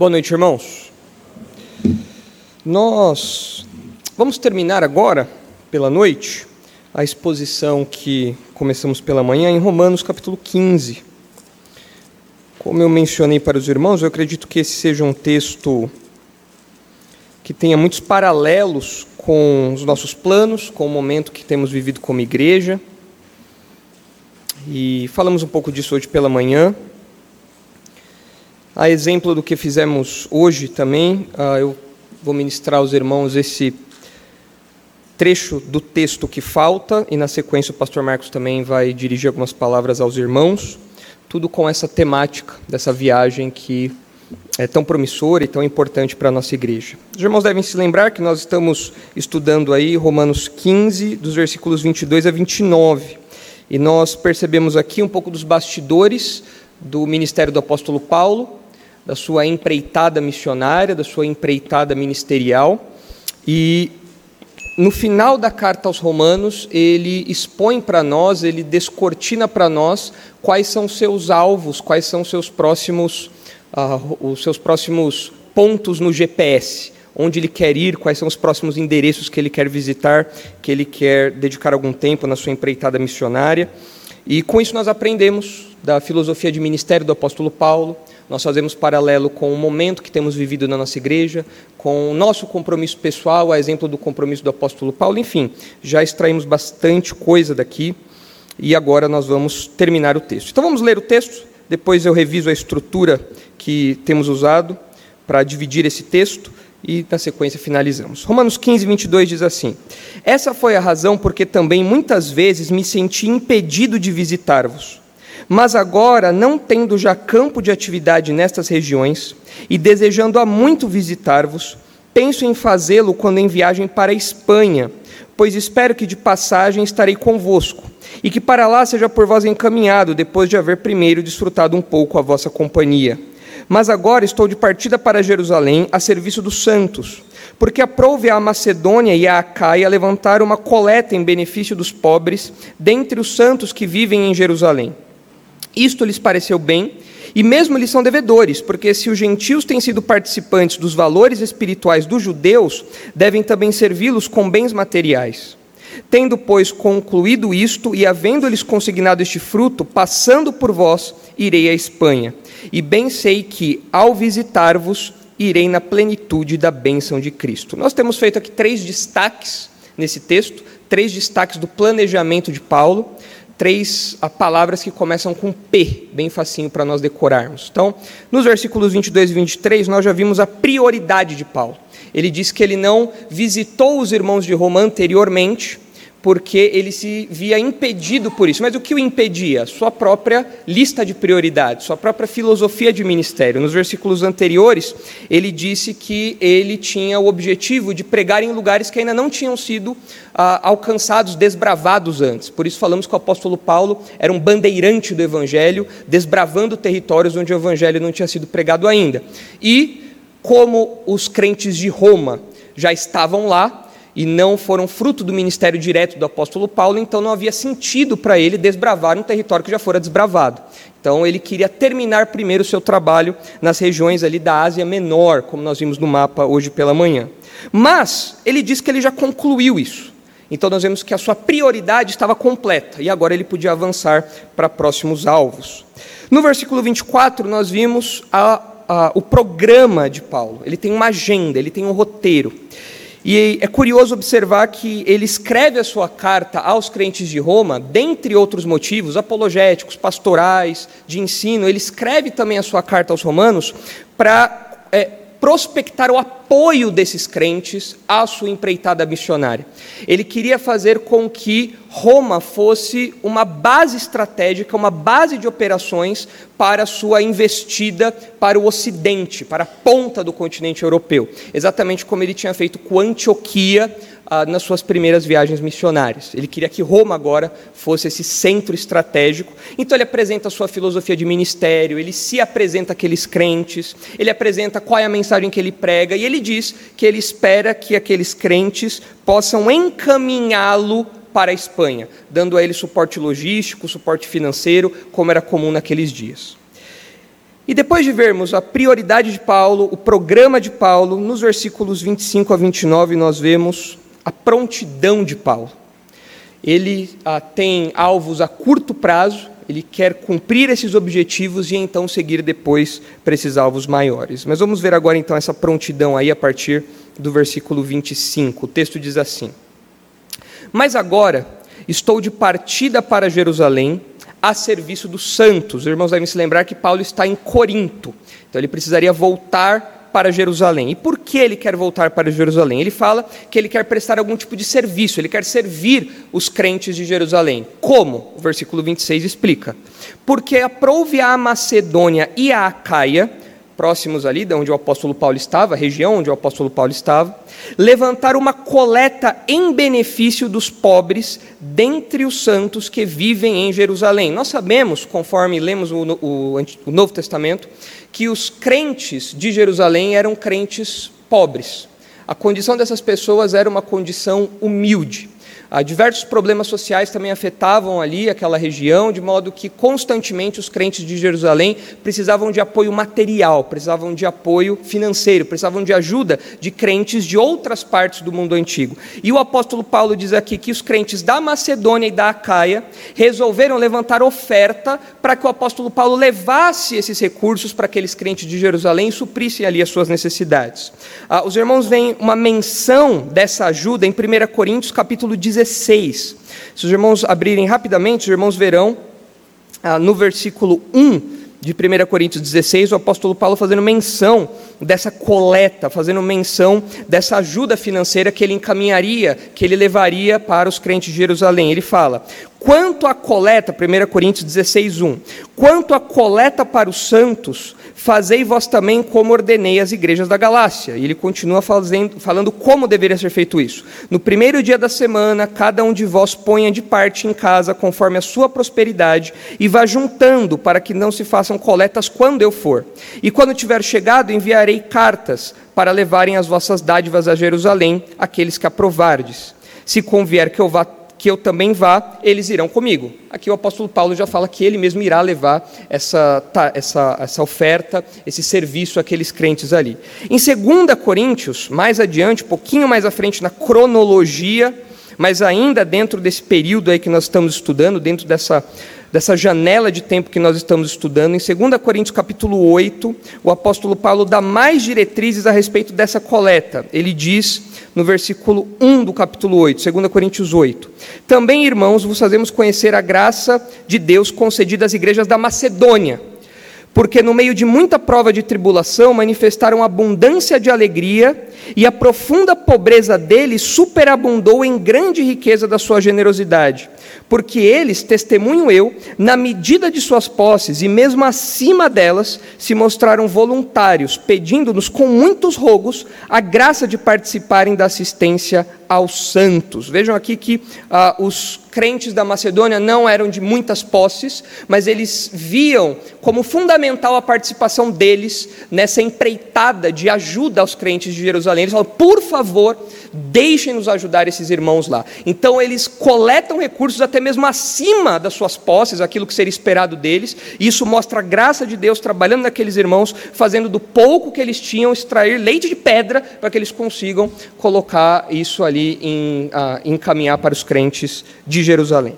Boa noite, irmãos. Nós vamos terminar agora, pela noite, a exposição que começamos pela manhã em Romanos capítulo 15. Como eu mencionei para os irmãos, eu acredito que esse seja um texto que tenha muitos paralelos com os nossos planos, com o momento que temos vivido como igreja. E falamos um pouco disso hoje pela manhã. A exemplo do que fizemos hoje também, ah, eu vou ministrar aos irmãos esse trecho do texto que falta, e na sequência o pastor Marcos também vai dirigir algumas palavras aos irmãos, tudo com essa temática dessa viagem que é tão promissora e tão importante para a nossa igreja. Os irmãos devem se lembrar que nós estamos estudando aí Romanos 15, dos versículos 22 a 29, e nós percebemos aqui um pouco dos bastidores do ministério do apóstolo Paulo, da sua empreitada missionária, da sua empreitada ministerial. E no final da carta aos Romanos, ele expõe para nós, ele descortina para nós quais são seus alvos, quais são seus próximos, uh, os seus próximos pontos no GPS, onde ele quer ir, quais são os próximos endereços que ele quer visitar, que ele quer dedicar algum tempo na sua empreitada missionária. E com isso nós aprendemos da filosofia de ministério do apóstolo Paulo, nós fazemos paralelo com o momento que temos vivido na nossa igreja, com o nosso compromisso pessoal, a exemplo do compromisso do apóstolo Paulo, enfim, já extraímos bastante coisa daqui e agora nós vamos terminar o texto. Então vamos ler o texto, depois eu reviso a estrutura que temos usado para dividir esse texto e na sequência finalizamos. Romanos 15, 22 diz assim: Essa foi a razão porque também muitas vezes me senti impedido de visitar-vos mas agora, não tendo já campo de atividade nestas regiões, e desejando há muito visitar-vos, penso em fazê-lo quando em viagem para a Espanha, pois espero que de passagem estarei convosco, e que para lá seja por vós encaminhado, depois de haver primeiro desfrutado um pouco a vossa companhia. Mas agora estou de partida para Jerusalém, a serviço dos santos, porque aprouve a Macedônia e a Acaia levantar uma coleta em benefício dos pobres, dentre os santos que vivem em Jerusalém. Isto lhes pareceu bem, e mesmo eles são devedores, porque se os gentios têm sido participantes dos valores espirituais dos judeus, devem também servi-los com bens materiais. Tendo, pois, concluído isto, e havendo-lhes consignado este fruto, passando por vós, irei à Espanha. E bem sei que, ao visitar-vos, irei na plenitude da bênção de Cristo. Nós temos feito aqui três destaques nesse texto, três destaques do planejamento de Paulo três palavras que começam com P, bem facinho para nós decorarmos. Então, nos versículos 22 e 23, nós já vimos a prioridade de Paulo. Ele diz que ele não visitou os irmãos de Roma anteriormente, porque ele se via impedido por isso. Mas o que o impedia? Sua própria lista de prioridades, sua própria filosofia de ministério. Nos versículos anteriores, ele disse que ele tinha o objetivo de pregar em lugares que ainda não tinham sido ah, alcançados, desbravados antes. Por isso falamos que o apóstolo Paulo era um bandeirante do evangelho, desbravando territórios onde o evangelho não tinha sido pregado ainda. E como os crentes de Roma já estavam lá, e não foram fruto do ministério direto do apóstolo Paulo, então não havia sentido para ele desbravar um território que já fora desbravado. Então ele queria terminar primeiro o seu trabalho nas regiões ali da Ásia Menor, como nós vimos no mapa hoje pela manhã. Mas ele diz que ele já concluiu isso. Então nós vemos que a sua prioridade estava completa e agora ele podia avançar para próximos alvos. No versículo 24 nós vimos a, a, o programa de Paulo. Ele tem uma agenda, ele tem um roteiro. E é curioso observar que ele escreve a sua carta aos crentes de Roma, dentre outros motivos apologéticos, pastorais, de ensino, ele escreve também a sua carta aos romanos para é, prospectar o apoio desses crentes à sua empreitada missionária. Ele queria fazer com que Roma fosse uma base estratégica, uma base de operações para a sua investida para o ocidente, para a ponta do continente europeu, exatamente como ele tinha feito com Antioquia ah, nas suas primeiras viagens missionárias. Ele queria que Roma agora fosse esse centro estratégico. Então ele apresenta a sua filosofia de ministério, ele se apresenta aqueles crentes, ele apresenta qual é a mensagem que ele prega e ele diz que ele espera que aqueles crentes possam encaminhá-lo para a Espanha, dando a ele suporte logístico, suporte financeiro, como era comum naqueles dias. E depois de vermos a prioridade de Paulo, o programa de Paulo, nos versículos 25 a 29, nós vemos a prontidão de Paulo. Ele ah, tem alvos a curto prazo, ele quer cumprir esses objetivos e então seguir depois para esses alvos maiores. Mas vamos ver agora então essa prontidão aí a partir do versículo 25. O texto diz assim: Mas agora estou de partida para Jerusalém a serviço dos santos. Os irmãos devem se lembrar que Paulo está em Corinto, então ele precisaria voltar para Jerusalém. E por que ele quer voltar para Jerusalém? Ele fala que ele quer prestar algum tipo de serviço, ele quer servir os crentes de Jerusalém. Como? O versículo 26 explica. Porque aprouve a Macedônia e a Acaia próximos ali, de onde o apóstolo Paulo estava, a região onde o apóstolo Paulo estava, levantar uma coleta em benefício dos pobres dentre os santos que vivem em Jerusalém. Nós sabemos, conforme lemos o, o, o Novo Testamento, que os crentes de Jerusalém eram crentes pobres. A condição dessas pessoas era uma condição humilde. Ah, diversos problemas sociais também afetavam ali aquela região, de modo que constantemente os crentes de Jerusalém precisavam de apoio material, precisavam de apoio financeiro, precisavam de ajuda de crentes de outras partes do mundo antigo. E o apóstolo Paulo diz aqui que os crentes da Macedônia e da Acaia resolveram levantar oferta para que o apóstolo Paulo levasse esses recursos para aqueles crentes de Jerusalém e suprisse ali as suas necessidades. Ah, os irmãos veem uma menção dessa ajuda em 1 Coríntios capítulo 16. 16. Se os irmãos abrirem rapidamente, os irmãos verão ah, no versículo 1 de 1 Coríntios 16, o apóstolo Paulo fazendo menção dessa coleta, fazendo menção dessa ajuda financeira que ele encaminharia, que ele levaria para os crentes de Jerusalém. Ele fala: quanto à coleta, 1 Coríntios 16, 1, quanto à coleta para os santos, Fazei vós também como ordenei as igrejas da Galácia. E ele continua fazendo, falando como deveria ser feito isso. No primeiro dia da semana, cada um de vós ponha de parte em casa, conforme a sua prosperidade, e vá juntando, para que não se façam coletas quando eu for. E quando tiver chegado, enviarei cartas para levarem as vossas dádivas a Jerusalém, aqueles que aprovardes. Se convier que eu vá que eu também vá, eles irão comigo. Aqui o apóstolo Paulo já fala que ele mesmo irá levar essa, essa, essa oferta, esse serviço àqueles crentes ali. Em 2 Coríntios, mais adiante, pouquinho mais à frente na cronologia, mas ainda dentro desse período aí que nós estamos estudando, dentro dessa dessa janela de tempo que nós estamos estudando, em 2 Coríntios capítulo 8, o apóstolo Paulo dá mais diretrizes a respeito dessa coleta. Ele diz no versículo 1 do capítulo 8, 2 Coríntios 8: Também, irmãos, vos fazemos conhecer a graça de Deus concedida às igrejas da Macedônia porque no meio de muita prova de tribulação manifestaram abundância de alegria, e a profunda pobreza deles superabundou em grande riqueza da sua generosidade porque eles, testemunho eu, na medida de suas posses e mesmo acima delas, se mostraram voluntários, pedindo-nos com muitos rogos a graça de participarem da assistência aos santos. Vejam aqui que ah, os crentes da Macedônia não eram de muitas posses, mas eles viam como fundamental a participação deles nessa empreitada de ajuda aos crentes de Jerusalém. Eles falam, por favor, deixem-nos ajudar esses irmãos lá. Então eles coletam recursos até mesmo acima das suas posses, aquilo que seria esperado deles, e isso mostra a graça de Deus trabalhando naqueles irmãos, fazendo do pouco que eles tinham extrair leite de pedra para que eles consigam colocar isso ali em uh, encaminhar para os crentes de Jerusalém.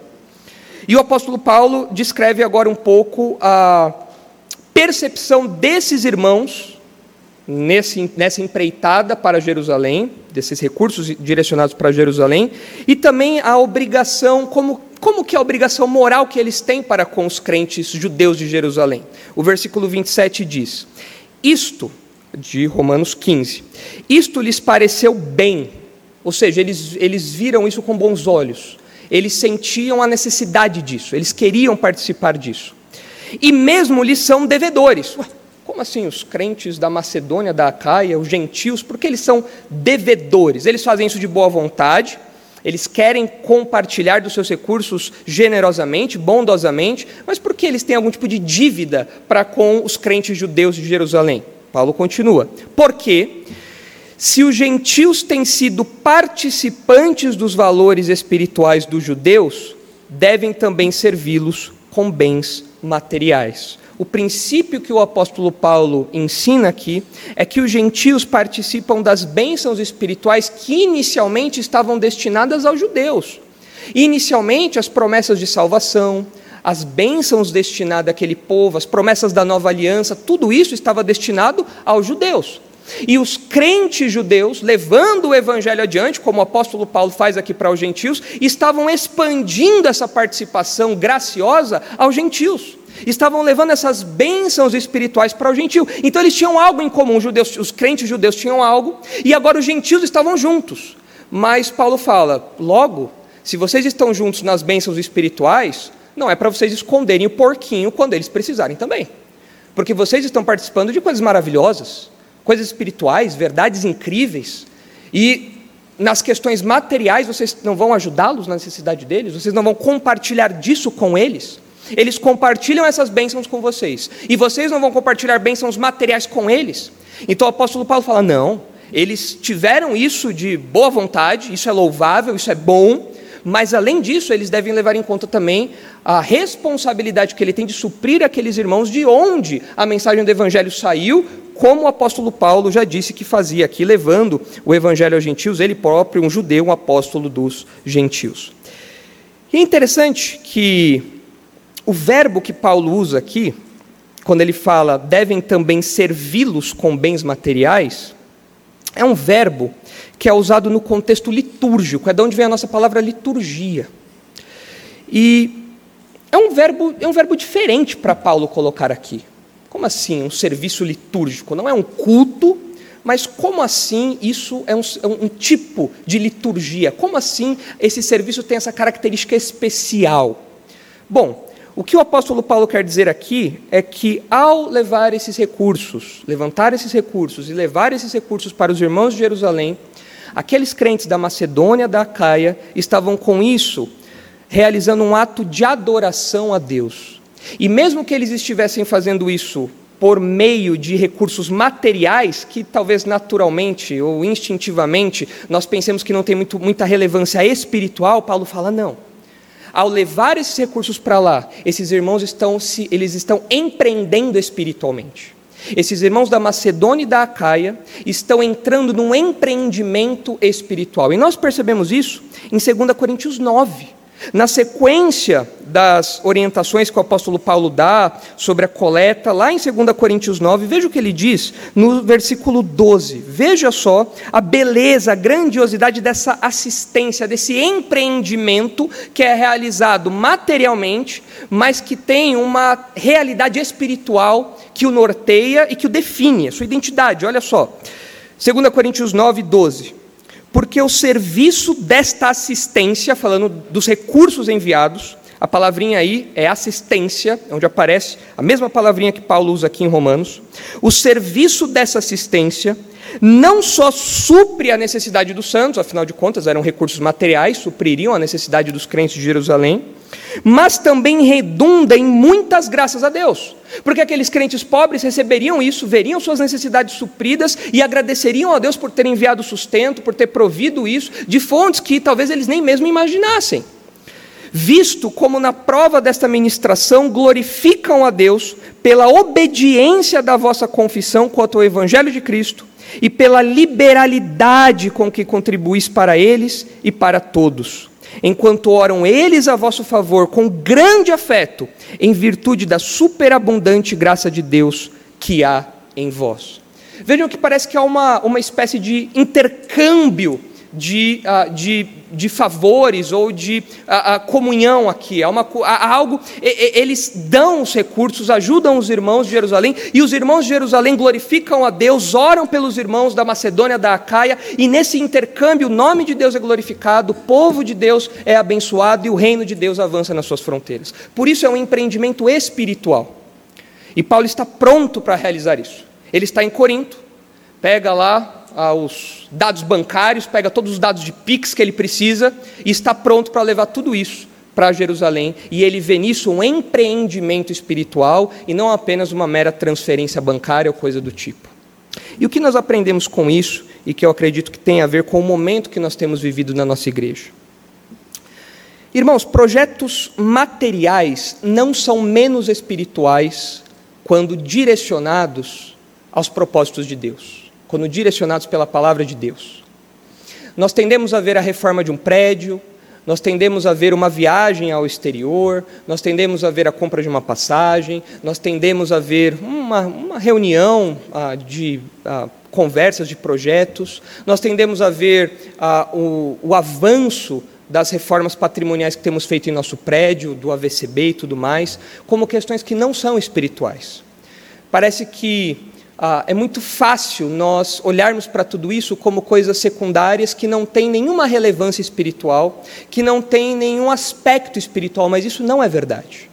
E o apóstolo Paulo descreve agora um pouco a percepção desses irmãos nesse, nessa empreitada para Jerusalém, desses recursos direcionados para Jerusalém, e também a obrigação, como, como que é a obrigação moral que eles têm para com os crentes judeus de Jerusalém. O versículo 27 diz: Isto, de Romanos 15, isto lhes pareceu bem, ou seja, eles, eles viram isso com bons olhos, eles sentiam a necessidade disso, eles queriam participar disso. E mesmo lhes são devedores. Ué, como assim os crentes da Macedônia, da Acaia, os gentios, porque eles são devedores? Eles fazem isso de boa vontade, eles querem compartilhar dos seus recursos generosamente, bondosamente, mas por que eles têm algum tipo de dívida para com os crentes judeus de Jerusalém? Paulo continua. Porque se os gentios têm sido participantes dos valores espirituais dos judeus, devem também servi-los com bens materiais. o princípio que o apóstolo Paulo ensina aqui é que os gentios participam das bênçãos espirituais que inicialmente estavam destinadas aos judeus. Inicialmente, as promessas de salvação, as bênçãos destinadas àquele povo, as promessas da nova aliança, tudo isso estava destinado aos judeus. E os crentes judeus, levando o evangelho adiante, como o apóstolo Paulo faz aqui para os gentios, estavam expandindo essa participação graciosa aos gentios. Estavam levando essas bênçãos espirituais para o gentio. Então eles tinham algo em comum, os, judeus, os crentes judeus tinham algo, e agora os gentios estavam juntos. Mas Paulo fala: logo, se vocês estão juntos nas bênçãos espirituais, não é para vocês esconderem o porquinho quando eles precisarem também. Porque vocês estão participando de coisas maravilhosas, coisas espirituais, verdades incríveis. E nas questões materiais vocês não vão ajudá-los na necessidade deles, vocês não vão compartilhar disso com eles. Eles compartilham essas bênçãos com vocês. E vocês não vão compartilhar bênçãos materiais com eles. Então o apóstolo Paulo fala: não, eles tiveram isso de boa vontade, isso é louvável, isso é bom, mas além disso, eles devem levar em conta também a responsabilidade que ele tem de suprir aqueles irmãos de onde a mensagem do Evangelho saiu, como o apóstolo Paulo já disse que fazia aqui, levando o Evangelho aos gentios, ele próprio, um judeu, um apóstolo dos gentios. E é interessante que o verbo que Paulo usa aqui, quando ele fala devem também servi-los com bens materiais, é um verbo que é usado no contexto litúrgico, é de onde vem a nossa palavra liturgia. E é um verbo, é um verbo diferente para Paulo colocar aqui. Como assim, um serviço litúrgico? Não é um culto, mas como assim isso é um, é um tipo de liturgia? Como assim esse serviço tem essa característica especial? Bom, o que o apóstolo Paulo quer dizer aqui é que, ao levar esses recursos, levantar esses recursos e levar esses recursos para os irmãos de Jerusalém, aqueles crentes da Macedônia, da Acaia, estavam com isso realizando um ato de adoração a Deus. E mesmo que eles estivessem fazendo isso por meio de recursos materiais, que talvez naturalmente ou instintivamente nós pensemos que não tem muito, muita relevância espiritual, Paulo fala: não ao levar esses recursos para lá, esses irmãos estão se, eles estão empreendendo espiritualmente. Esses irmãos da Macedônia e da Acaia estão entrando num empreendimento espiritual. E nós percebemos isso em 2 Coríntios 9. Na sequência das orientações que o apóstolo Paulo dá sobre a coleta, lá em 2 Coríntios 9, veja o que ele diz no versículo 12. Veja só a beleza, a grandiosidade dessa assistência, desse empreendimento que é realizado materialmente, mas que tem uma realidade espiritual que o norteia e que o define, a sua identidade. Olha só. 2 Coríntios 9, 12 porque o serviço desta assistência, falando dos recursos enviados, a palavrinha aí é assistência, onde aparece a mesma palavrinha que Paulo usa aqui em Romanos. O serviço dessa assistência não só supre a necessidade dos santos, afinal de contas eram recursos materiais, supririam a necessidade dos crentes de Jerusalém, mas também redunda em muitas graças a Deus. Porque aqueles crentes pobres receberiam isso, veriam suas necessidades supridas e agradeceriam a Deus por ter enviado sustento, por ter provido isso, de fontes que talvez eles nem mesmo imaginassem. Visto como na prova desta ministração glorificam a Deus pela obediência da vossa confissão quanto ao Evangelho de Cristo e pela liberalidade com que contribuís para eles e para todos enquanto oram eles a vosso favor com grande afeto, em virtude da superabundante graça de Deus que há em vós. Vejam que parece que há uma, uma espécie de intercâmbio de, uh, de, de favores ou de uh, uh, comunhão aqui. Há, uma, há algo, eles dão os recursos, ajudam os irmãos de Jerusalém, e os irmãos de Jerusalém glorificam a Deus, oram pelos irmãos da Macedônia, da Acaia, e nesse intercâmbio o nome de Deus é glorificado, o povo de Deus é abençoado e o reino de Deus avança nas suas fronteiras. Por isso é um empreendimento espiritual. E Paulo está pronto para realizar isso. Ele está em Corinto, pega lá aos dados bancários, pega todos os dados de Pix que ele precisa e está pronto para levar tudo isso para Jerusalém. E ele vê nisso um empreendimento espiritual e não apenas uma mera transferência bancária ou coisa do tipo. E o que nós aprendemos com isso, e que eu acredito que tem a ver com o momento que nós temos vivido na nossa igreja? Irmãos, projetos materiais não são menos espirituais quando direcionados aos propósitos de Deus, quando direcionados pela palavra de Deus. Nós tendemos a ver a reforma de um prédio, nós tendemos a ver uma viagem ao exterior, nós tendemos a ver a compra de uma passagem, nós tendemos a ver uma, uma reunião ah, de ah, conversas, de projetos, nós tendemos a ver ah, o, o avanço das reformas patrimoniais que temos feito em nosso prédio, do AVCB e tudo mais, como questões que não são espirituais. Parece que ah, é muito fácil nós olharmos para tudo isso como coisas secundárias que não têm nenhuma relevância espiritual, que não têm nenhum aspecto espiritual, mas isso não é verdade.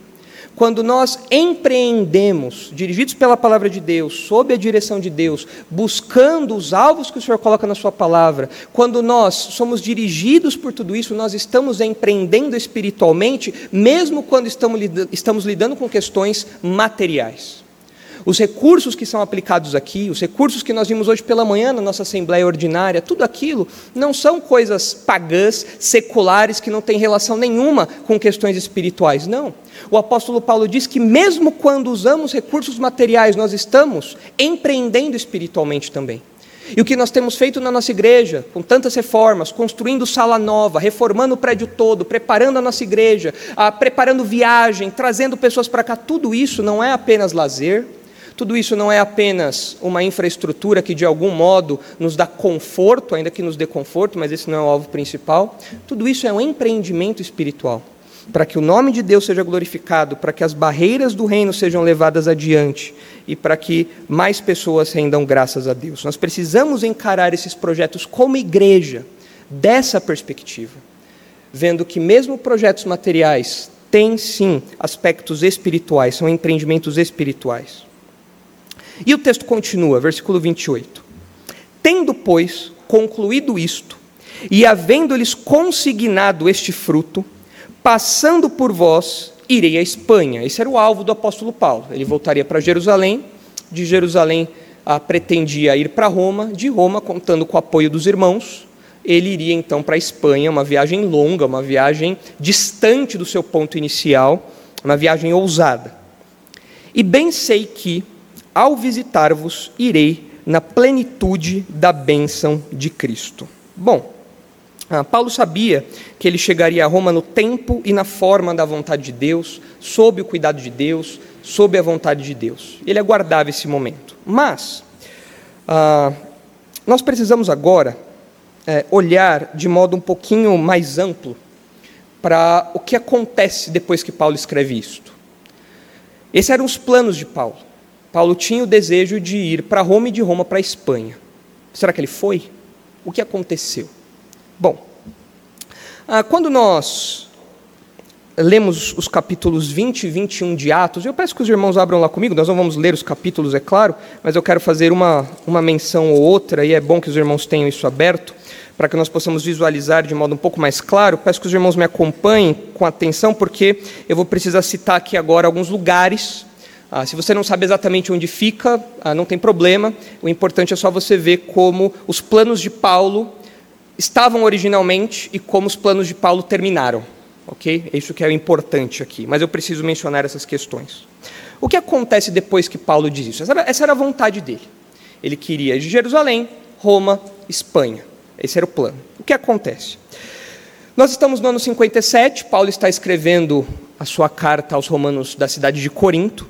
Quando nós empreendemos, dirigidos pela palavra de Deus, sob a direção de Deus, buscando os alvos que o Senhor coloca na Sua palavra, quando nós somos dirigidos por tudo isso, nós estamos empreendendo espiritualmente, mesmo quando estamos lidando com questões materiais. Os recursos que são aplicados aqui, os recursos que nós vimos hoje pela manhã na nossa Assembleia Ordinária, tudo aquilo não são coisas pagãs, seculares, que não têm relação nenhuma com questões espirituais. Não. O apóstolo Paulo diz que, mesmo quando usamos recursos materiais, nós estamos empreendendo espiritualmente também. E o que nós temos feito na nossa igreja, com tantas reformas, construindo sala nova, reformando o prédio todo, preparando a nossa igreja, ah, preparando viagem, trazendo pessoas para cá, tudo isso não é apenas lazer, tudo isso não é apenas uma infraestrutura que de algum modo nos dá conforto, ainda que nos dê conforto, mas esse não é o alvo principal. Tudo isso é um empreendimento espiritual para que o nome de Deus seja glorificado, para que as barreiras do reino sejam levadas adiante e para que mais pessoas rendam graças a Deus. Nós precisamos encarar esses projetos como igreja, dessa perspectiva, vendo que, mesmo projetos materiais, têm sim aspectos espirituais, são empreendimentos espirituais. E o texto continua, versículo 28. Tendo, pois, concluído isto, e havendo-lhes consignado este fruto, passando por vós, irei à Espanha. Esse era o alvo do apóstolo Paulo. Ele voltaria para Jerusalém, de Jerusalém ah, pretendia ir para Roma, de Roma, contando com o apoio dos irmãos, ele iria então para a Espanha, uma viagem longa, uma viagem distante do seu ponto inicial, uma viagem ousada. E bem sei que, ao visitar-vos, irei na plenitude da bênção de Cristo. Bom, ah, Paulo sabia que ele chegaria a Roma no tempo e na forma da vontade de Deus, sob o cuidado de Deus, sob a vontade de Deus. Ele aguardava esse momento. Mas, ah, nós precisamos agora é, olhar de modo um pouquinho mais amplo para o que acontece depois que Paulo escreve isto. Esses eram os planos de Paulo. Paulo tinha o desejo de ir para Roma e de Roma para a Espanha. Será que ele foi? O que aconteceu? Bom, ah, quando nós lemos os capítulos 20 e 21 de Atos, eu peço que os irmãos abram lá comigo, nós não vamos ler os capítulos, é claro, mas eu quero fazer uma, uma menção ou outra, e é bom que os irmãos tenham isso aberto, para que nós possamos visualizar de modo um pouco mais claro. Peço que os irmãos me acompanhem com atenção, porque eu vou precisar citar aqui agora alguns lugares ah, se você não sabe exatamente onde fica, ah, não tem problema. O importante é só você ver como os planos de Paulo estavam originalmente e como os planos de Paulo terminaram. Ok? É isso que é o importante aqui. Mas eu preciso mencionar essas questões. O que acontece depois que Paulo diz isso? Essa era, essa era a vontade dele. Ele queria de Jerusalém, Roma, Espanha. Esse era o plano. O que acontece? Nós estamos no ano 57, Paulo está escrevendo a sua carta aos romanos da cidade de Corinto.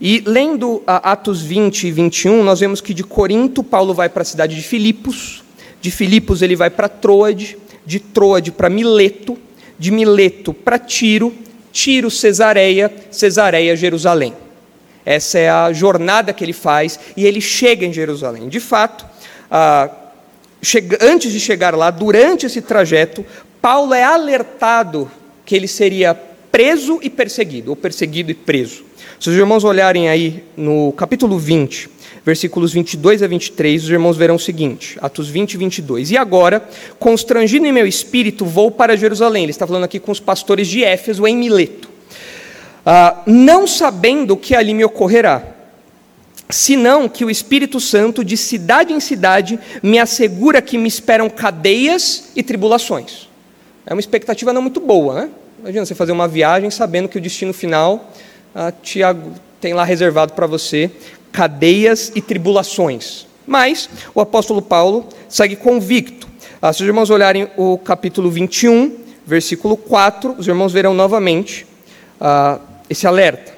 E lendo Atos 20 e 21, nós vemos que de Corinto Paulo vai para a cidade de Filipos, de Filipos ele vai para Troade, de Troade para Mileto, de Mileto para Tiro, Tiro Cesareia, Cesareia Jerusalém. Essa é a jornada que ele faz e ele chega em Jerusalém. De fato, antes de chegar lá, durante esse trajeto, Paulo é alertado que ele seria preso e perseguido, ou perseguido e preso. Se os irmãos olharem aí no capítulo 20, versículos 22 a 23, os irmãos verão o seguinte, Atos 20 e 22. E agora, constrangido em meu espírito, vou para Jerusalém. Ele está falando aqui com os pastores de Éfeso, em Mileto. Ah, não sabendo o que ali me ocorrerá, senão que o Espírito Santo, de cidade em cidade, me assegura que me esperam cadeias e tribulações. É uma expectativa não muito boa, né? Imagina você fazer uma viagem sabendo que o destino final ah, te, tem lá reservado para você cadeias e tribulações. Mas o apóstolo Paulo segue convicto. Ah, se os irmãos olharem o capítulo 21, versículo 4, os irmãos verão novamente ah, esse alerta.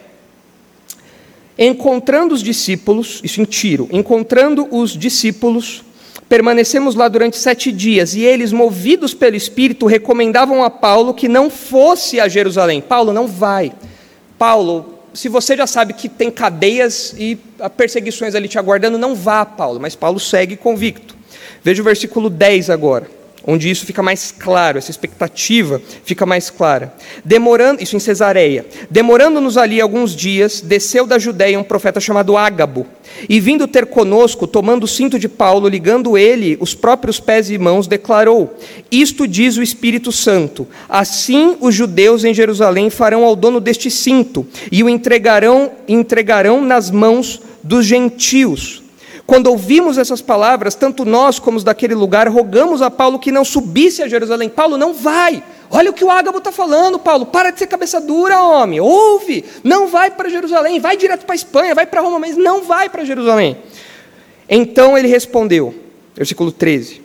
Encontrando os discípulos, isso em Tiro, encontrando os discípulos, permanecemos lá durante sete dias, e eles, movidos pelo Espírito, recomendavam a Paulo que não fosse a Jerusalém. Paulo, não vai. Paulo, se você já sabe que tem cadeias e perseguições ali te aguardando, não vá, Paulo. Mas Paulo segue convicto. Veja o versículo 10 agora onde isso fica mais claro, essa expectativa fica mais clara. Demorando, isso em Cesareia. Demorando-nos ali alguns dias, desceu da Judéia um profeta chamado Ágabo, e vindo ter conosco, tomando o cinto de Paulo, ligando ele os próprios pés e mãos, declarou: Isto diz o Espírito Santo: Assim os judeus em Jerusalém farão ao dono deste cinto e o entregarão entregarão nas mãos dos gentios quando ouvimos essas palavras, tanto nós como os daquele lugar, rogamos a Paulo que não subisse a Jerusalém. Paulo, não vai. Olha o que o Ágabo está falando, Paulo. Para de ser cabeça dura, homem. Ouve. Não vai para Jerusalém. Vai direto para a Espanha, vai para Roma, mas não vai para Jerusalém. Então ele respondeu, versículo 13: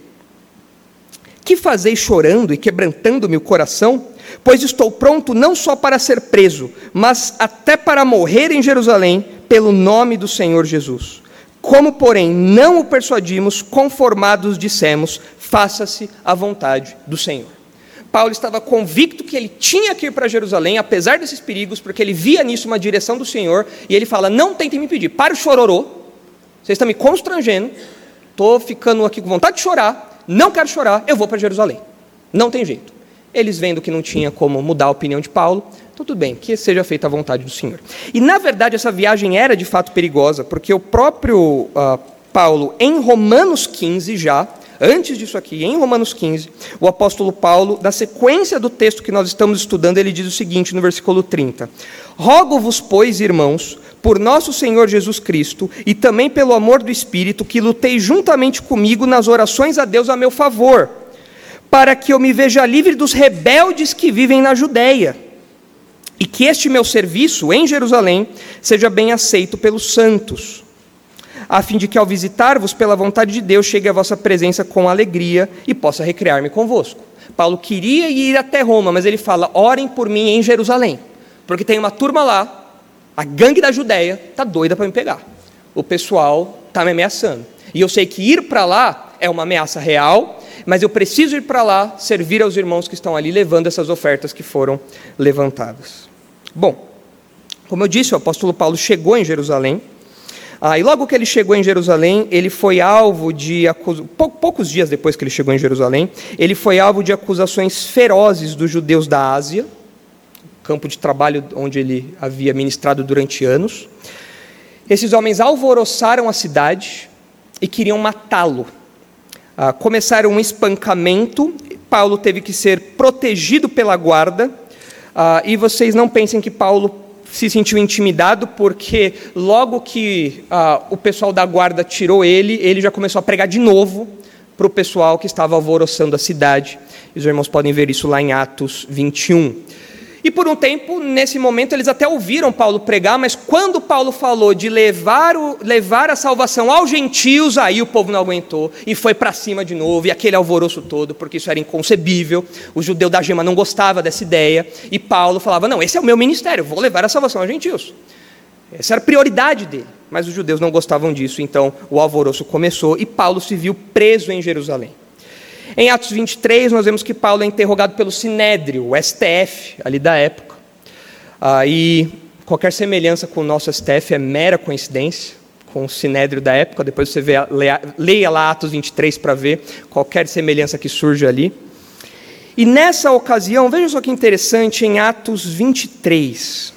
Que fazei chorando e quebrantando-me o coração? Pois estou pronto não só para ser preso, mas até para morrer em Jerusalém, pelo nome do Senhor Jesus. Como, porém, não o persuadimos, conformados dissemos: faça-se a vontade do Senhor. Paulo estava convicto que ele tinha que ir para Jerusalém, apesar desses perigos, porque ele via nisso uma direção do Senhor, e ele fala: Não tentem me impedir, para o chororô, vocês estão me constrangendo, estou ficando aqui com vontade de chorar, não quero chorar, eu vou para Jerusalém. Não tem jeito. Eles vendo que não tinha como mudar a opinião de Paulo, então, tudo bem, que seja feita a vontade do Senhor. E, na verdade, essa viagem era de fato perigosa, porque o próprio uh, Paulo, em Romanos 15 já, antes disso aqui, em Romanos 15, o apóstolo Paulo, na sequência do texto que nós estamos estudando, ele diz o seguinte no versículo 30: Rogo-vos, pois, irmãos, por nosso Senhor Jesus Cristo e também pelo amor do Espírito, que lutei juntamente comigo nas orações a Deus a meu favor, para que eu me veja livre dos rebeldes que vivem na Judéia e que este meu serviço em Jerusalém seja bem aceito pelos santos, a fim de que ao visitar-vos pela vontade de Deus chegue à vossa presença com alegria e possa recriar-me convosco. Paulo queria ir até Roma, mas ele fala: orem por mim em Jerusalém, porque tem uma turma lá, a gangue da Judéia, está doida para me pegar. O pessoal está me ameaçando. E eu sei que ir para lá é uma ameaça real, mas eu preciso ir para lá servir aos irmãos que estão ali levando essas ofertas que foram levantadas. Bom, como eu disse, o apóstolo Paulo chegou em Jerusalém, ah, e logo que ele chegou em Jerusalém, ele foi alvo de poucos dias depois que ele chegou em Jerusalém, ele foi alvo de acusações ferozes dos judeus da Ásia, campo de trabalho onde ele havia ministrado durante anos. Esses homens alvoroçaram a cidade e queriam matá-lo. Ah, começaram um espancamento, Paulo teve que ser protegido pela guarda, ah, e vocês não pensem que Paulo se sentiu intimidado, porque logo que ah, o pessoal da guarda tirou ele, ele já começou a pregar de novo para o pessoal que estava alvoroçando a cidade. Os irmãos podem ver isso lá em Atos 21. E por um tempo, nesse momento, eles até ouviram Paulo pregar, mas quando Paulo falou de levar, o, levar a salvação aos gentios, aí o povo não aguentou e foi para cima de novo, e aquele alvoroço todo, porque isso era inconcebível. O judeu da gema não gostava dessa ideia, e Paulo falava: Não, esse é o meu ministério, vou levar a salvação aos gentios. Essa era a prioridade dele, mas os judeus não gostavam disso, então o alvoroço começou e Paulo se viu preso em Jerusalém. Em Atos 23, nós vemos que Paulo é interrogado pelo Sinédrio, o STF, ali da época. Ah, e qualquer semelhança com o nosso STF é mera coincidência, com o Sinédrio da época. Depois você vê, leia, leia lá Atos 23 para ver qualquer semelhança que surge ali. E nessa ocasião, veja só que interessante, em Atos 23.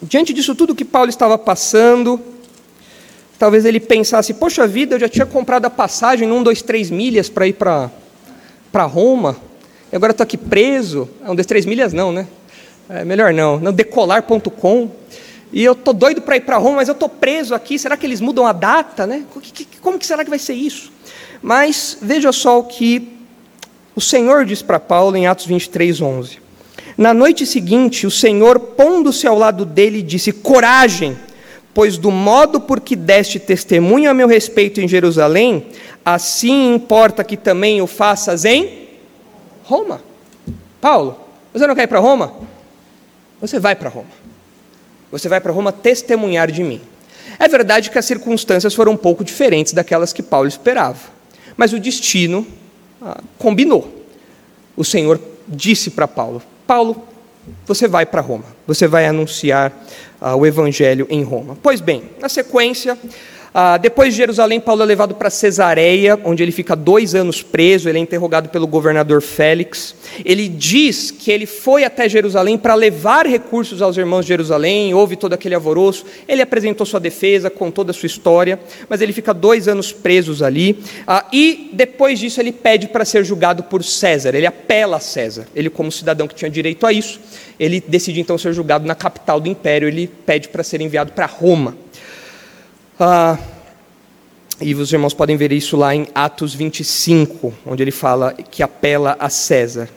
Diante disso tudo que Paulo estava passando, Talvez ele pensasse: poxa vida, eu já tinha comprado a passagem num, dois, três milhas para ir para Roma, e agora estou aqui preso. Um, dois, três milhas não, né? É melhor não. não decolar.com. E eu estou doido para ir para Roma, mas eu estou preso aqui. Será que eles mudam a data? Né? Como que será que vai ser isso? Mas veja só o que o Senhor diz para Paulo em Atos 23, 11. Na noite seguinte, o Senhor, pondo-se ao lado dele, disse: Coragem, pois do modo por que deste testemunho a meu respeito em Jerusalém, assim importa que também o faças em Roma. Paulo, você não quer ir para Roma? Você vai para Roma. Você vai para Roma testemunhar de mim. É verdade que as circunstâncias foram um pouco diferentes daquelas que Paulo esperava, mas o destino ah, combinou. O Senhor disse para Paulo: Paulo, você vai para Roma, você vai anunciar ah, o evangelho em Roma. Pois bem, na sequência, ah, depois de Jerusalém, Paulo é levado para Cesareia, onde ele fica dois anos preso. Ele é interrogado pelo governador Félix. Ele diz que ele foi até Jerusalém para levar recursos aos irmãos de Jerusalém. Houve todo aquele alvoroço. Ele apresentou sua defesa, contou da sua história, mas ele fica dois anos presos ali. Ah, e depois disso, ele pede para ser julgado por César. Ele apela a César. Ele, como cidadão que tinha direito a isso, ele decide então ser julgado na capital do império. Ele pede para ser enviado para Roma. Ah, e os irmãos podem ver isso lá em Atos 25, onde ele fala que apela a César.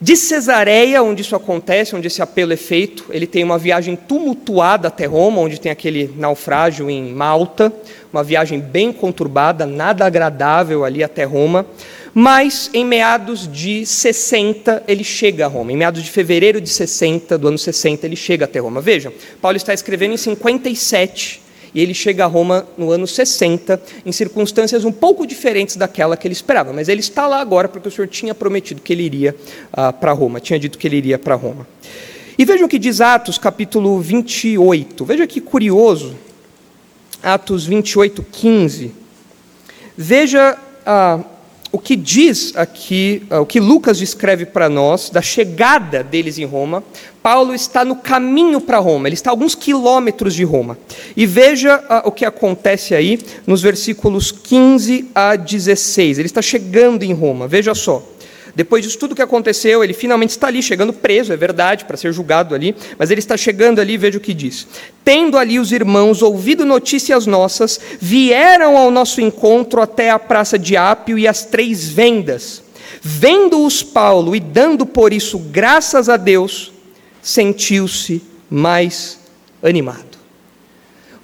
De Cesareia, onde isso acontece, onde esse apelo é feito, ele tem uma viagem tumultuada até Roma, onde tem aquele naufrágio em Malta, uma viagem bem conturbada, nada agradável ali até Roma. Mas em meados de 60 ele chega a Roma. Em meados de fevereiro de 60, do ano 60, ele chega até Roma. Vejam, Paulo está escrevendo em 57 e ele chega a Roma no ano 60, em circunstâncias um pouco diferentes daquela que ele esperava. Mas ele está lá agora porque o Senhor tinha prometido que ele iria ah, para Roma, tinha dito que ele iria para Roma. E vejam o que diz Atos, capítulo 28. Veja que curioso. Atos 28, 15. Veja ah, o que diz aqui, ah, o que Lucas descreve para nós da chegada deles em Roma. Paulo está no caminho para Roma, ele está a alguns quilômetros de Roma. E veja uh, o que acontece aí nos versículos 15 a 16. Ele está chegando em Roma, veja só. Depois disso tudo que aconteceu, ele finalmente está ali, chegando preso, é verdade, para ser julgado ali, mas ele está chegando ali, veja o que diz. Tendo ali os irmãos ouvido notícias nossas, vieram ao nosso encontro até a praça de Ápio e as três vendas. Vendo-os Paulo e dando por isso graças a Deus, sentiu-se mais animado.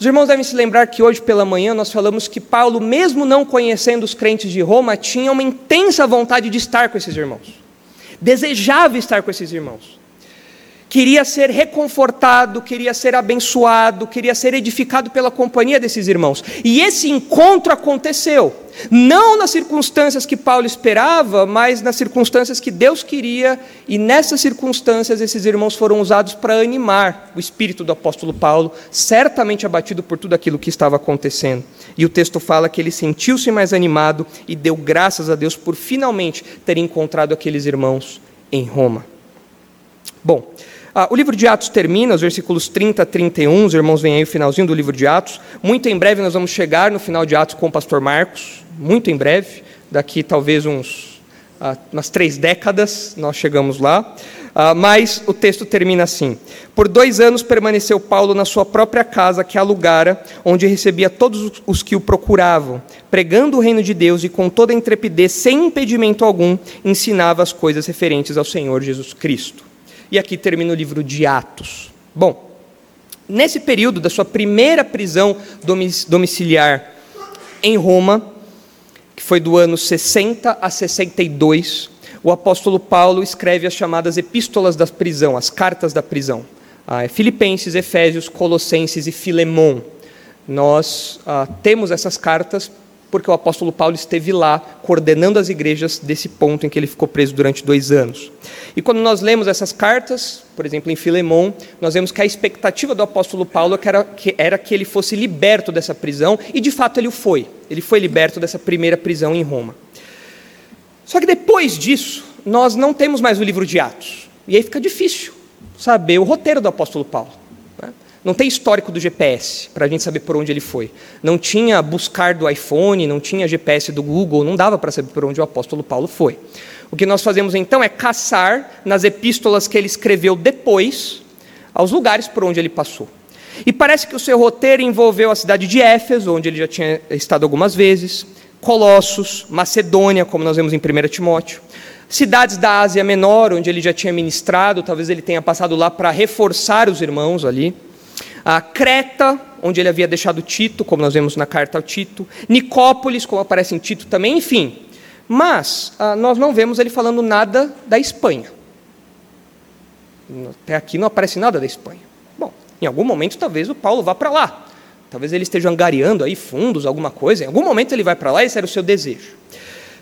Os irmãos devem se lembrar que hoje pela manhã nós falamos que Paulo, mesmo não conhecendo os crentes de Roma, tinha uma intensa vontade de estar com esses irmãos. Desejava estar com esses irmãos queria ser reconfortado, queria ser abençoado, queria ser edificado pela companhia desses irmãos. E esse encontro aconteceu, não nas circunstâncias que Paulo esperava, mas nas circunstâncias que Deus queria, e nessas circunstâncias esses irmãos foram usados para animar o espírito do apóstolo Paulo, certamente abatido por tudo aquilo que estava acontecendo. E o texto fala que ele sentiu-se mais animado e deu graças a Deus por finalmente ter encontrado aqueles irmãos em Roma. Bom, ah, o livro de Atos termina, os versículos 30 a 31, os irmãos vêm aí o finalzinho do livro de Atos. Muito em breve nós vamos chegar no final de Atos com o pastor Marcos, muito em breve, daqui talvez uns, ah, umas três décadas nós chegamos lá. Ah, mas o texto termina assim: Por dois anos permaneceu Paulo na sua própria casa, que alugara, onde recebia todos os que o procuravam, pregando o reino de Deus e com toda intrepidez, sem impedimento algum, ensinava as coisas referentes ao Senhor Jesus Cristo. E aqui termina o livro de Atos. Bom, nesse período da sua primeira prisão domiciliar em Roma, que foi do ano 60 a 62, o apóstolo Paulo escreve as chamadas epístolas da prisão, as cartas da prisão. Ah, é Filipenses, Efésios, Colossenses e Filemão. Nós ah, temos essas cartas porque o apóstolo Paulo esteve lá coordenando as igrejas desse ponto em que ele ficou preso durante dois anos. E quando nós lemos essas cartas, por exemplo, em Filemão, nós vemos que a expectativa do apóstolo Paulo era que, era que ele fosse liberto dessa prisão, e de fato ele o foi. Ele foi liberto dessa primeira prisão em Roma. Só que depois disso, nós não temos mais o livro de Atos. E aí fica difícil saber o roteiro do apóstolo Paulo. Não tem histórico do GPS para a gente saber por onde ele foi. Não tinha buscar do iPhone, não tinha GPS do Google, não dava para saber por onde o apóstolo Paulo foi. O que nós fazemos então é caçar nas epístolas que ele escreveu depois aos lugares por onde ele passou. E parece que o seu roteiro envolveu a cidade de Éfeso, onde ele já tinha estado algumas vezes, Colossos, Macedônia, como nós vemos em 1 Timóteo, cidades da Ásia Menor, onde ele já tinha ministrado, talvez ele tenha passado lá para reforçar os irmãos ali. A Creta, onde ele havia deixado Tito, como nós vemos na carta ao Tito. Nicópolis, como aparece em Tito também, enfim. Mas ah, nós não vemos ele falando nada da Espanha. Até aqui não aparece nada da Espanha. Bom, em algum momento talvez o Paulo vá para lá. Talvez ele esteja angariando aí fundos, alguma coisa. Em algum momento ele vai para lá, esse era o seu desejo.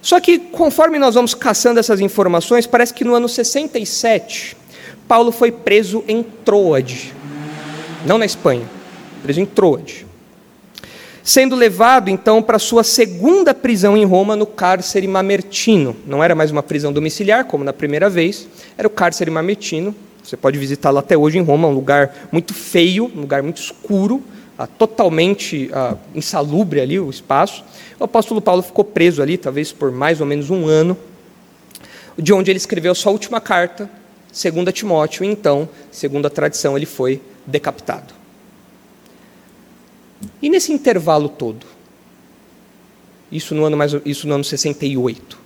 Só que, conforme nós vamos caçando essas informações, parece que no ano 67, Paulo foi preso em Troade, não na Espanha, preso em Troade. Sendo levado então para sua segunda prisão em Roma, no cárcere Mamertino. Não era mais uma prisão domiciliar, como na primeira vez, era o cárcere Mamertino. Você pode visitá-lo até hoje em Roma, um lugar muito feio, um lugar muito escuro, ah, totalmente ah, insalubre ali o espaço. O apóstolo Paulo ficou preso ali, talvez por mais ou menos um ano, de onde ele escreveu sua última carta, segundo Timóteo, e então, segundo a tradição, ele foi decapitado. E nesse intervalo todo, isso no ano, mais, isso no ano 68,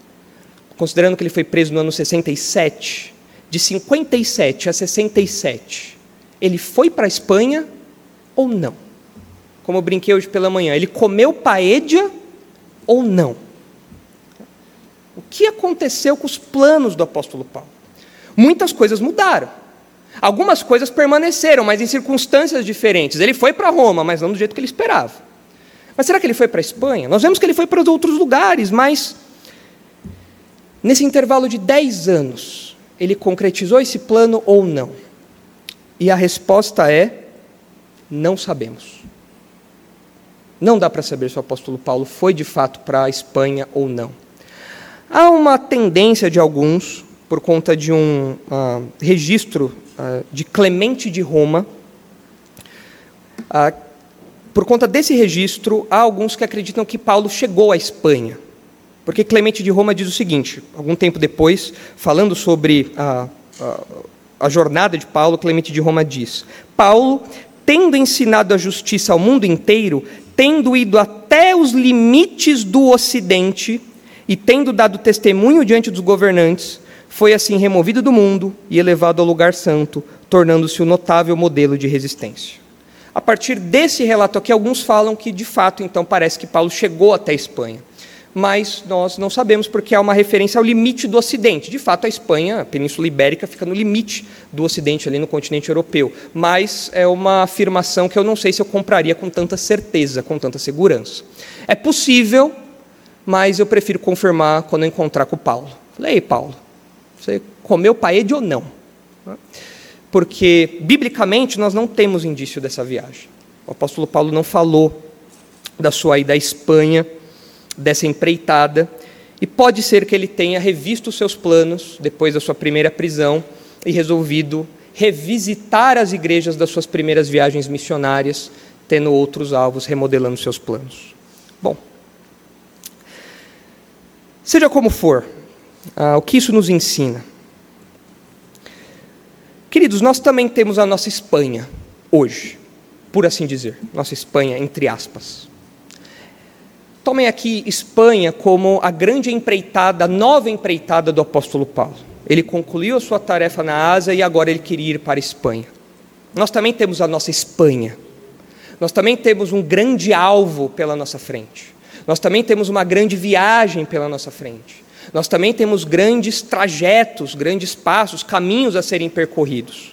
considerando que ele foi preso no ano 67, de 57 a 67, ele foi para a Espanha ou não? Como eu brinquei hoje pela manhã, ele comeu paedia ou não? O que aconteceu com os planos do apóstolo Paulo? Muitas coisas mudaram. Algumas coisas permaneceram, mas em circunstâncias diferentes. Ele foi para Roma, mas não do jeito que ele esperava. Mas será que ele foi para a Espanha? Nós vemos que ele foi para outros lugares, mas nesse intervalo de 10 anos, ele concretizou esse plano ou não? E a resposta é: não sabemos. Não dá para saber se o apóstolo Paulo foi de fato para a Espanha ou não. Há uma tendência de alguns, por conta de um uh, registro de Clemente de Roma, uh, por conta desse registro, há alguns que acreditam que Paulo chegou à Espanha. Porque Clemente de Roma diz o seguinte, algum tempo depois, falando sobre a, a, a jornada de Paulo, Clemente de Roma diz: Paulo, tendo ensinado a justiça ao mundo inteiro, tendo ido até os limites do Ocidente e tendo dado testemunho diante dos governantes, foi assim removido do mundo e elevado ao lugar santo, tornando-se um notável modelo de resistência. A partir desse relato aqui, alguns falam que, de fato, então parece que Paulo chegou até a Espanha mas nós não sabemos porque há uma referência ao limite do Ocidente. De fato, a Espanha, a Península Ibérica, fica no limite do Ocidente, ali no continente europeu. Mas é uma afirmação que eu não sei se eu compraria com tanta certeza, com tanta segurança. É possível, mas eu prefiro confirmar quando eu encontrar com o Paulo. Falei, ei, Paulo, você comeu paede ou não? Porque, biblicamente, nós não temos indício dessa viagem. O apóstolo Paulo não falou da sua ida à Espanha dessa empreitada, e pode ser que ele tenha revisto seus planos depois da sua primeira prisão e resolvido revisitar as igrejas das suas primeiras viagens missionárias, tendo outros alvos, remodelando seus planos. Bom, seja como for, ah, o que isso nos ensina? Queridos, nós também temos a nossa Espanha hoje, por assim dizer, nossa Espanha entre aspas. Tomem aqui Espanha como a grande empreitada, a nova empreitada do apóstolo Paulo. Ele concluiu a sua tarefa na Ásia e agora ele queria ir para a Espanha. Nós também temos a nossa Espanha. Nós também temos um grande alvo pela nossa frente. Nós também temos uma grande viagem pela nossa frente. Nós também temos grandes trajetos, grandes passos, caminhos a serem percorridos.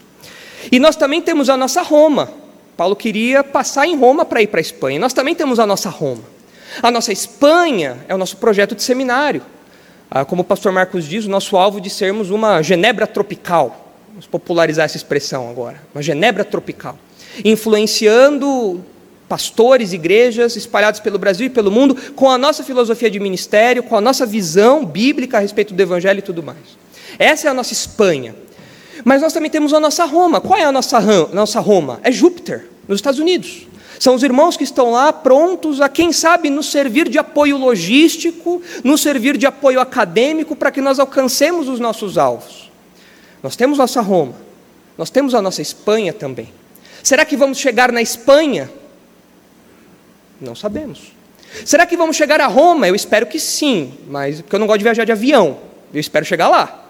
E nós também temos a nossa Roma. Paulo queria passar em Roma para ir para a Espanha. Nós também temos a nossa Roma. A nossa Espanha é o nosso projeto de seminário. Ah, como o pastor Marcos diz, o nosso alvo de sermos uma Genebra tropical. Vamos popularizar essa expressão agora. Uma Genebra tropical. Influenciando pastores, igrejas espalhados pelo Brasil e pelo mundo, com a nossa filosofia de ministério, com a nossa visão bíblica a respeito do Evangelho e tudo mais. Essa é a nossa Espanha. Mas nós também temos a nossa Roma. Qual é a nossa, nossa Roma? É Júpiter, nos Estados Unidos. São os irmãos que estão lá prontos a, quem sabe, nos servir de apoio logístico, nos servir de apoio acadêmico para que nós alcancemos os nossos alvos. Nós temos nossa Roma, nós temos a nossa Espanha também. Será que vamos chegar na Espanha? Não sabemos. Será que vamos chegar a Roma? Eu espero que sim, mas porque eu não gosto de viajar de avião. Eu espero chegar lá.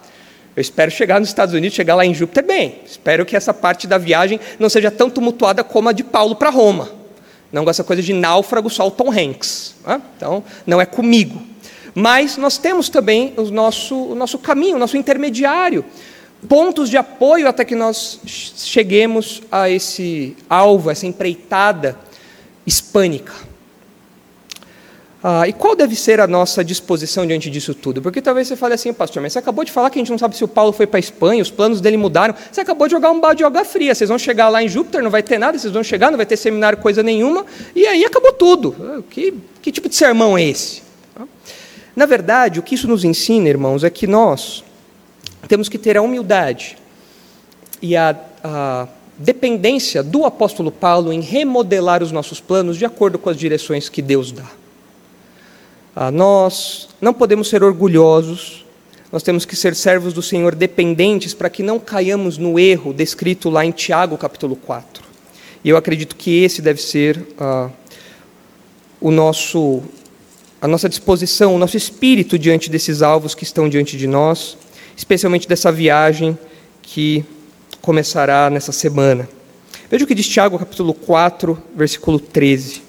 Eu espero chegar nos Estados Unidos, chegar lá em Júpiter bem. Espero que essa parte da viagem não seja tão tumultuada como a de Paulo para Roma. Não com essa coisa de náufrago só o Tom Hanks. Né? Então, não é comigo. Mas nós temos também o nosso, o nosso caminho, o nosso intermediário, pontos de apoio até que nós cheguemos a esse alvo, essa empreitada hispânica. Ah, e qual deve ser a nossa disposição diante disso tudo? Porque talvez você fale assim, pastor, mas você acabou de falar que a gente não sabe se o Paulo foi para a Espanha, os planos dele mudaram. Você acabou de jogar um balde de água fria. Vocês vão chegar lá em Júpiter, não vai ter nada, vocês vão chegar, não vai ter seminário, coisa nenhuma, e aí acabou tudo. Ah, que, que tipo de sermão é esse? Ah. Na verdade, o que isso nos ensina, irmãos, é que nós temos que ter a humildade e a, a dependência do apóstolo Paulo em remodelar os nossos planos de acordo com as direções que Deus dá. Ah, nós não podemos ser orgulhosos, nós temos que ser servos do Senhor dependentes para que não caiamos no erro descrito lá em Tiago capítulo 4. E eu acredito que esse deve ser ah, o nosso, a nossa disposição, o nosso espírito diante desses alvos que estão diante de nós, especialmente dessa viagem que começará nessa semana. Veja o que diz Tiago capítulo 4, versículo 13.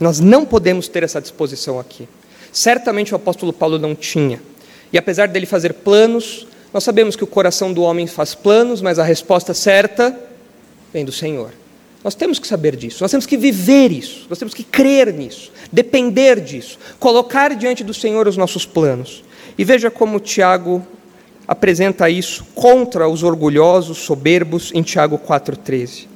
Nós não podemos ter essa disposição aqui. Certamente o apóstolo Paulo não tinha. E apesar dele fazer planos, nós sabemos que o coração do homem faz planos, mas a resposta certa vem do Senhor. Nós temos que saber disso, nós temos que viver isso, nós temos que crer nisso, depender disso, colocar diante do Senhor os nossos planos. E veja como Tiago apresenta isso contra os orgulhosos, soberbos, em Tiago 4,13.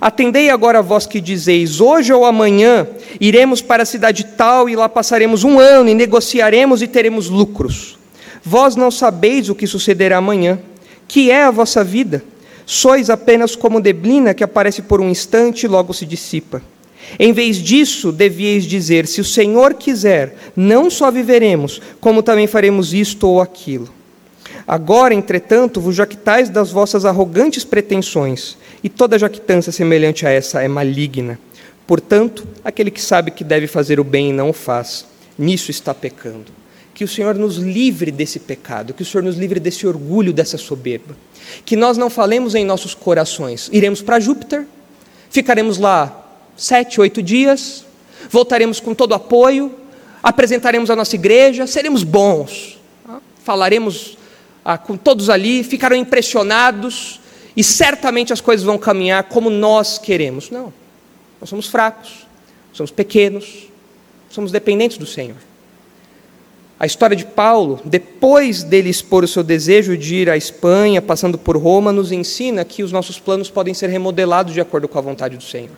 Atendei agora vós que dizeis: hoje ou amanhã iremos para a cidade tal e lá passaremos um ano e negociaremos e teremos lucros. Vós não sabeis o que sucederá amanhã, que é a vossa vida. Sois apenas como neblina que aparece por um instante e logo se dissipa. Em vez disso, devieis dizer: se o Senhor quiser, não só viveremos, como também faremos isto ou aquilo. Agora, entretanto, vos jactais das vossas arrogantes pretensões e toda jactância semelhante a essa é maligna. Portanto, aquele que sabe que deve fazer o bem e não o faz, nisso está pecando. Que o Senhor nos livre desse pecado, que o Senhor nos livre desse orgulho, dessa soberba. Que nós não falemos em nossos corações, iremos para Júpiter, ficaremos lá sete, oito dias, voltaremos com todo apoio, apresentaremos a nossa igreja, seremos bons, falaremos com todos ali, ficarão impressionados, e certamente as coisas vão caminhar como nós queremos. Não. Nós somos fracos, somos pequenos, somos dependentes do Senhor. A história de Paulo, depois dele expor o seu desejo de ir à Espanha, passando por Roma, nos ensina que os nossos planos podem ser remodelados de acordo com a vontade do Senhor.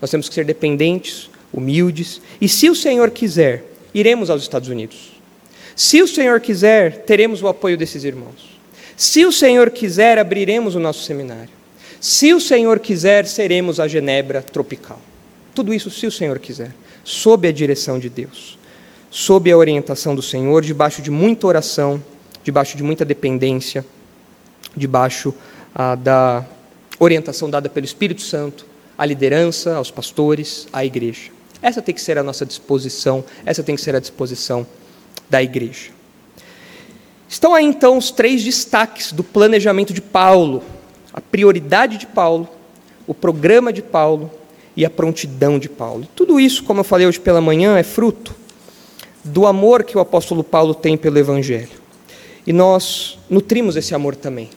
Nós temos que ser dependentes, humildes, e se o Senhor quiser, iremos aos Estados Unidos. Se o Senhor quiser, teremos o apoio desses irmãos. Se o Senhor quiser, abriremos o nosso seminário. Se o Senhor quiser, seremos a Genebra tropical. Tudo isso, se o Senhor quiser, sob a direção de Deus, sob a orientação do Senhor, debaixo de muita oração, debaixo de muita dependência, debaixo ah, da orientação dada pelo Espírito Santo, à liderança, aos pastores, à igreja. Essa tem que ser a nossa disposição, essa tem que ser a disposição da igreja. Estão aí então os três destaques do planejamento de Paulo: a prioridade de Paulo, o programa de Paulo e a prontidão de Paulo. Tudo isso, como eu falei hoje pela manhã, é fruto do amor que o apóstolo Paulo tem pelo Evangelho. E nós nutrimos esse amor também.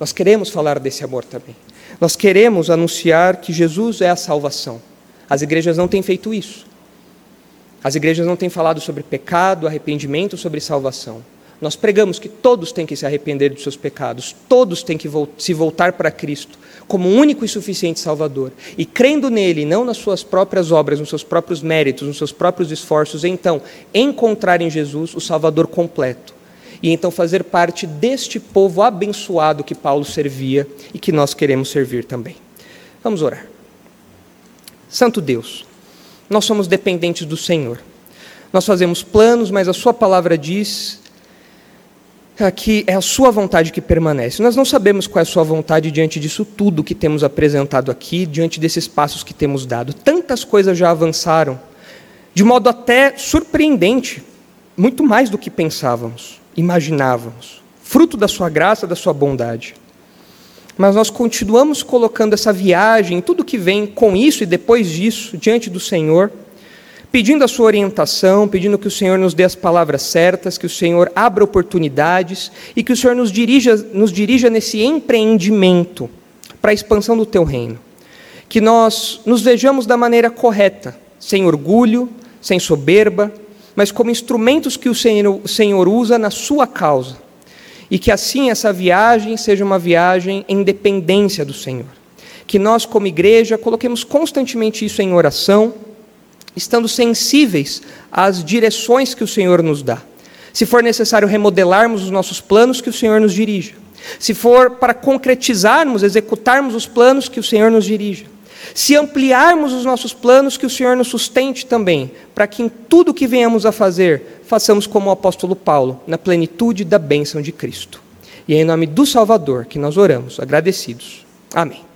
Nós queremos falar desse amor também. Nós queremos anunciar que Jesus é a salvação. As igrejas não têm feito isso. As igrejas não têm falado sobre pecado, arrependimento, sobre salvação. Nós pregamos que todos têm que se arrepender dos seus pecados, todos têm que se voltar para Cristo como único e suficiente Salvador. E crendo nele, não nas suas próprias obras, nos seus próprios méritos, nos seus próprios esforços, então encontrar em Jesus o Salvador completo. E então fazer parte deste povo abençoado que Paulo servia e que nós queremos servir também. Vamos orar. Santo Deus, nós somos dependentes do Senhor. Nós fazemos planos, mas a Sua palavra diz que é a sua vontade que permanece. Nós não sabemos qual é a sua vontade diante disso tudo que temos apresentado aqui, diante desses passos que temos dado. Tantas coisas já avançaram de modo até surpreendente, muito mais do que pensávamos, imaginávamos, fruto da Sua graça, da Sua bondade. Mas nós continuamos colocando essa viagem, tudo que vem com isso e depois disso, diante do Senhor, pedindo a Sua orientação, pedindo que o Senhor nos dê as palavras certas, que o Senhor abra oportunidades e que o Senhor nos dirija, nos dirija nesse empreendimento para a expansão do Teu reino. Que nós nos vejamos da maneira correta, sem orgulho, sem soberba, mas como instrumentos que o Senhor, o Senhor usa na Sua causa. E que assim essa viagem seja uma viagem em dependência do Senhor. Que nós, como igreja, coloquemos constantemente isso em oração, estando sensíveis às direções que o Senhor nos dá. Se for necessário remodelarmos os nossos planos, que o Senhor nos dirija. Se for para concretizarmos, executarmos os planos, que o Senhor nos dirija. Se ampliarmos os nossos planos, que o Senhor nos sustente também, para que em tudo que venhamos a fazer, façamos como o apóstolo Paulo, na plenitude da bênção de Cristo. E é em nome do Salvador que nós oramos, agradecidos. Amém.